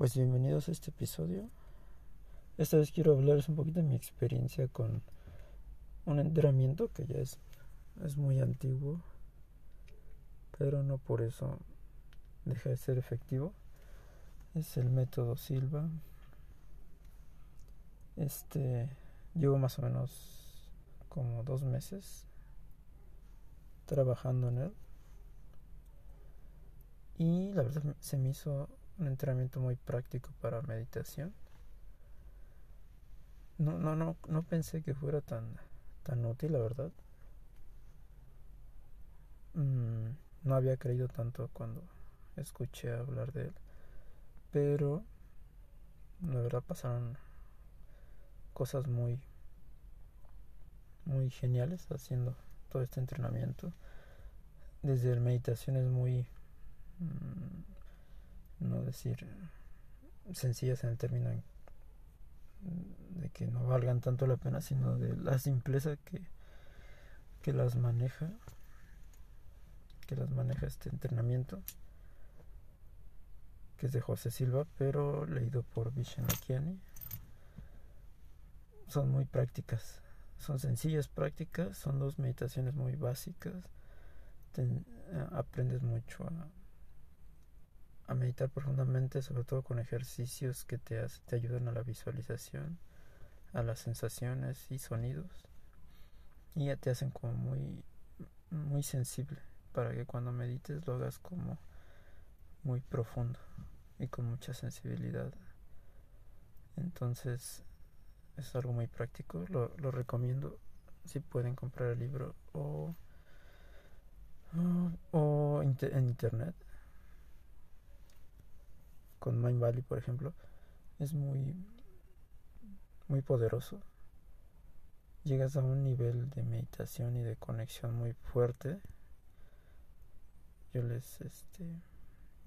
Pues bienvenidos a este episodio. Esta vez quiero hablarles un poquito de mi experiencia con un entrenamiento que ya es, es muy antiguo, pero no por eso deja de ser efectivo. Es el método Silva. Este llevo más o menos como dos meses trabajando en él. Y la verdad se me hizo un entrenamiento muy práctico para meditación. No, no, no, no pensé que fuera tan, tan útil, la verdad. Mm, no había creído tanto cuando escuché hablar de él. Pero la verdad pasaron cosas muy muy geniales haciendo todo este entrenamiento. Desde meditaciones muy Mm, no decir sencillas en el término de que no valgan tanto la pena, sino de la simpleza que, que las maneja, que las maneja este entrenamiento, que es de José Silva, pero leído por Vishen Son muy prácticas, son sencillas prácticas, son dos meditaciones muy básicas, eh, aprendes mucho a a meditar profundamente, sobre todo con ejercicios que te, te ayudan a la visualización, a las sensaciones y sonidos. Y ya te hacen como muy, muy sensible para que cuando medites lo hagas como muy profundo y con mucha sensibilidad. Entonces es algo muy práctico, lo, lo recomiendo si pueden comprar el libro o, o, en internet con Mind Valley, por ejemplo, es muy, muy poderoso. Llegas a un nivel de meditación y de conexión muy fuerte. Yo les, este,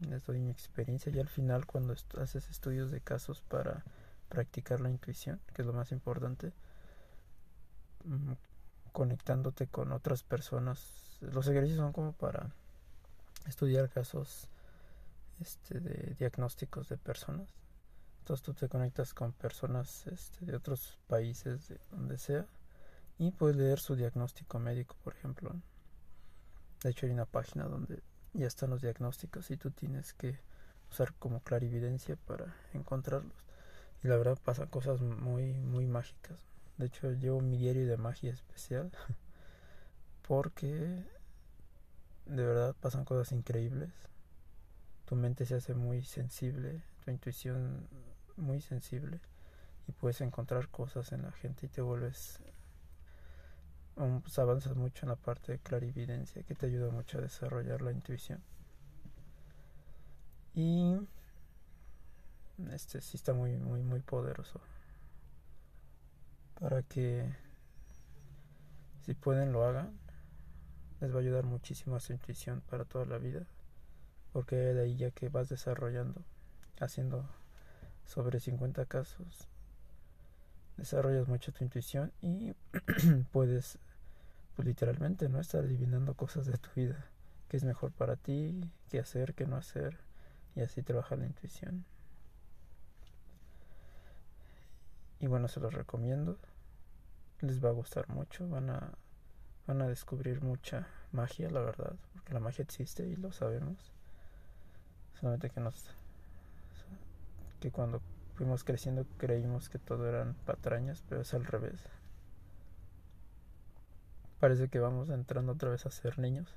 les doy mi experiencia y al final cuando haces estudios de casos para practicar la intuición, que es lo más importante, mm, conectándote con otras personas. Los ejercicios son como para estudiar casos este, de diagnósticos de personas. Entonces tú te conectas con personas este, de otros países, de donde sea, y puedes leer su diagnóstico médico, por ejemplo. De hecho, hay una página donde ya están los diagnósticos y tú tienes que usar como clarividencia para encontrarlos. Y la verdad pasan cosas muy, muy mágicas. De hecho, llevo mi diario de magia especial porque de verdad pasan cosas increíbles tu mente se hace muy sensible, tu intuición muy sensible y puedes encontrar cosas en la gente y te vuelves pues avanzas mucho en la parte de clarividencia que te ayuda mucho a desarrollar la intuición. Y este sí está muy muy muy poderoso. Para que si pueden lo hagan. Les va a ayudar muchísimo a su intuición para toda la vida porque de ahí ya que vas desarrollando, haciendo sobre 50 casos, desarrollas mucho tu intuición y puedes pues, literalmente no estar adivinando cosas de tu vida, qué es mejor para ti, qué hacer, qué no hacer, y así trabajar la intuición. Y bueno, se los recomiendo. Les va a gustar mucho, van a van a descubrir mucha magia, la verdad, porque la magia existe y lo sabemos. Solamente que nos que cuando fuimos creciendo creímos que todo eran patrañas, pero es al revés. Parece que vamos entrando otra vez a ser niños,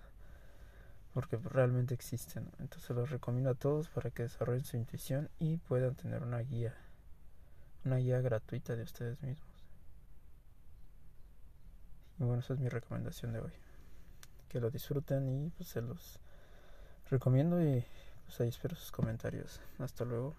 porque realmente existen. Entonces los recomiendo a todos para que desarrollen su intuición y puedan tener una guía, una guía gratuita de ustedes mismos. Y bueno, esa es mi recomendación de hoy. Que lo disfruten y pues se los recomiendo y pues ahí espero sus comentarios. Hasta luego.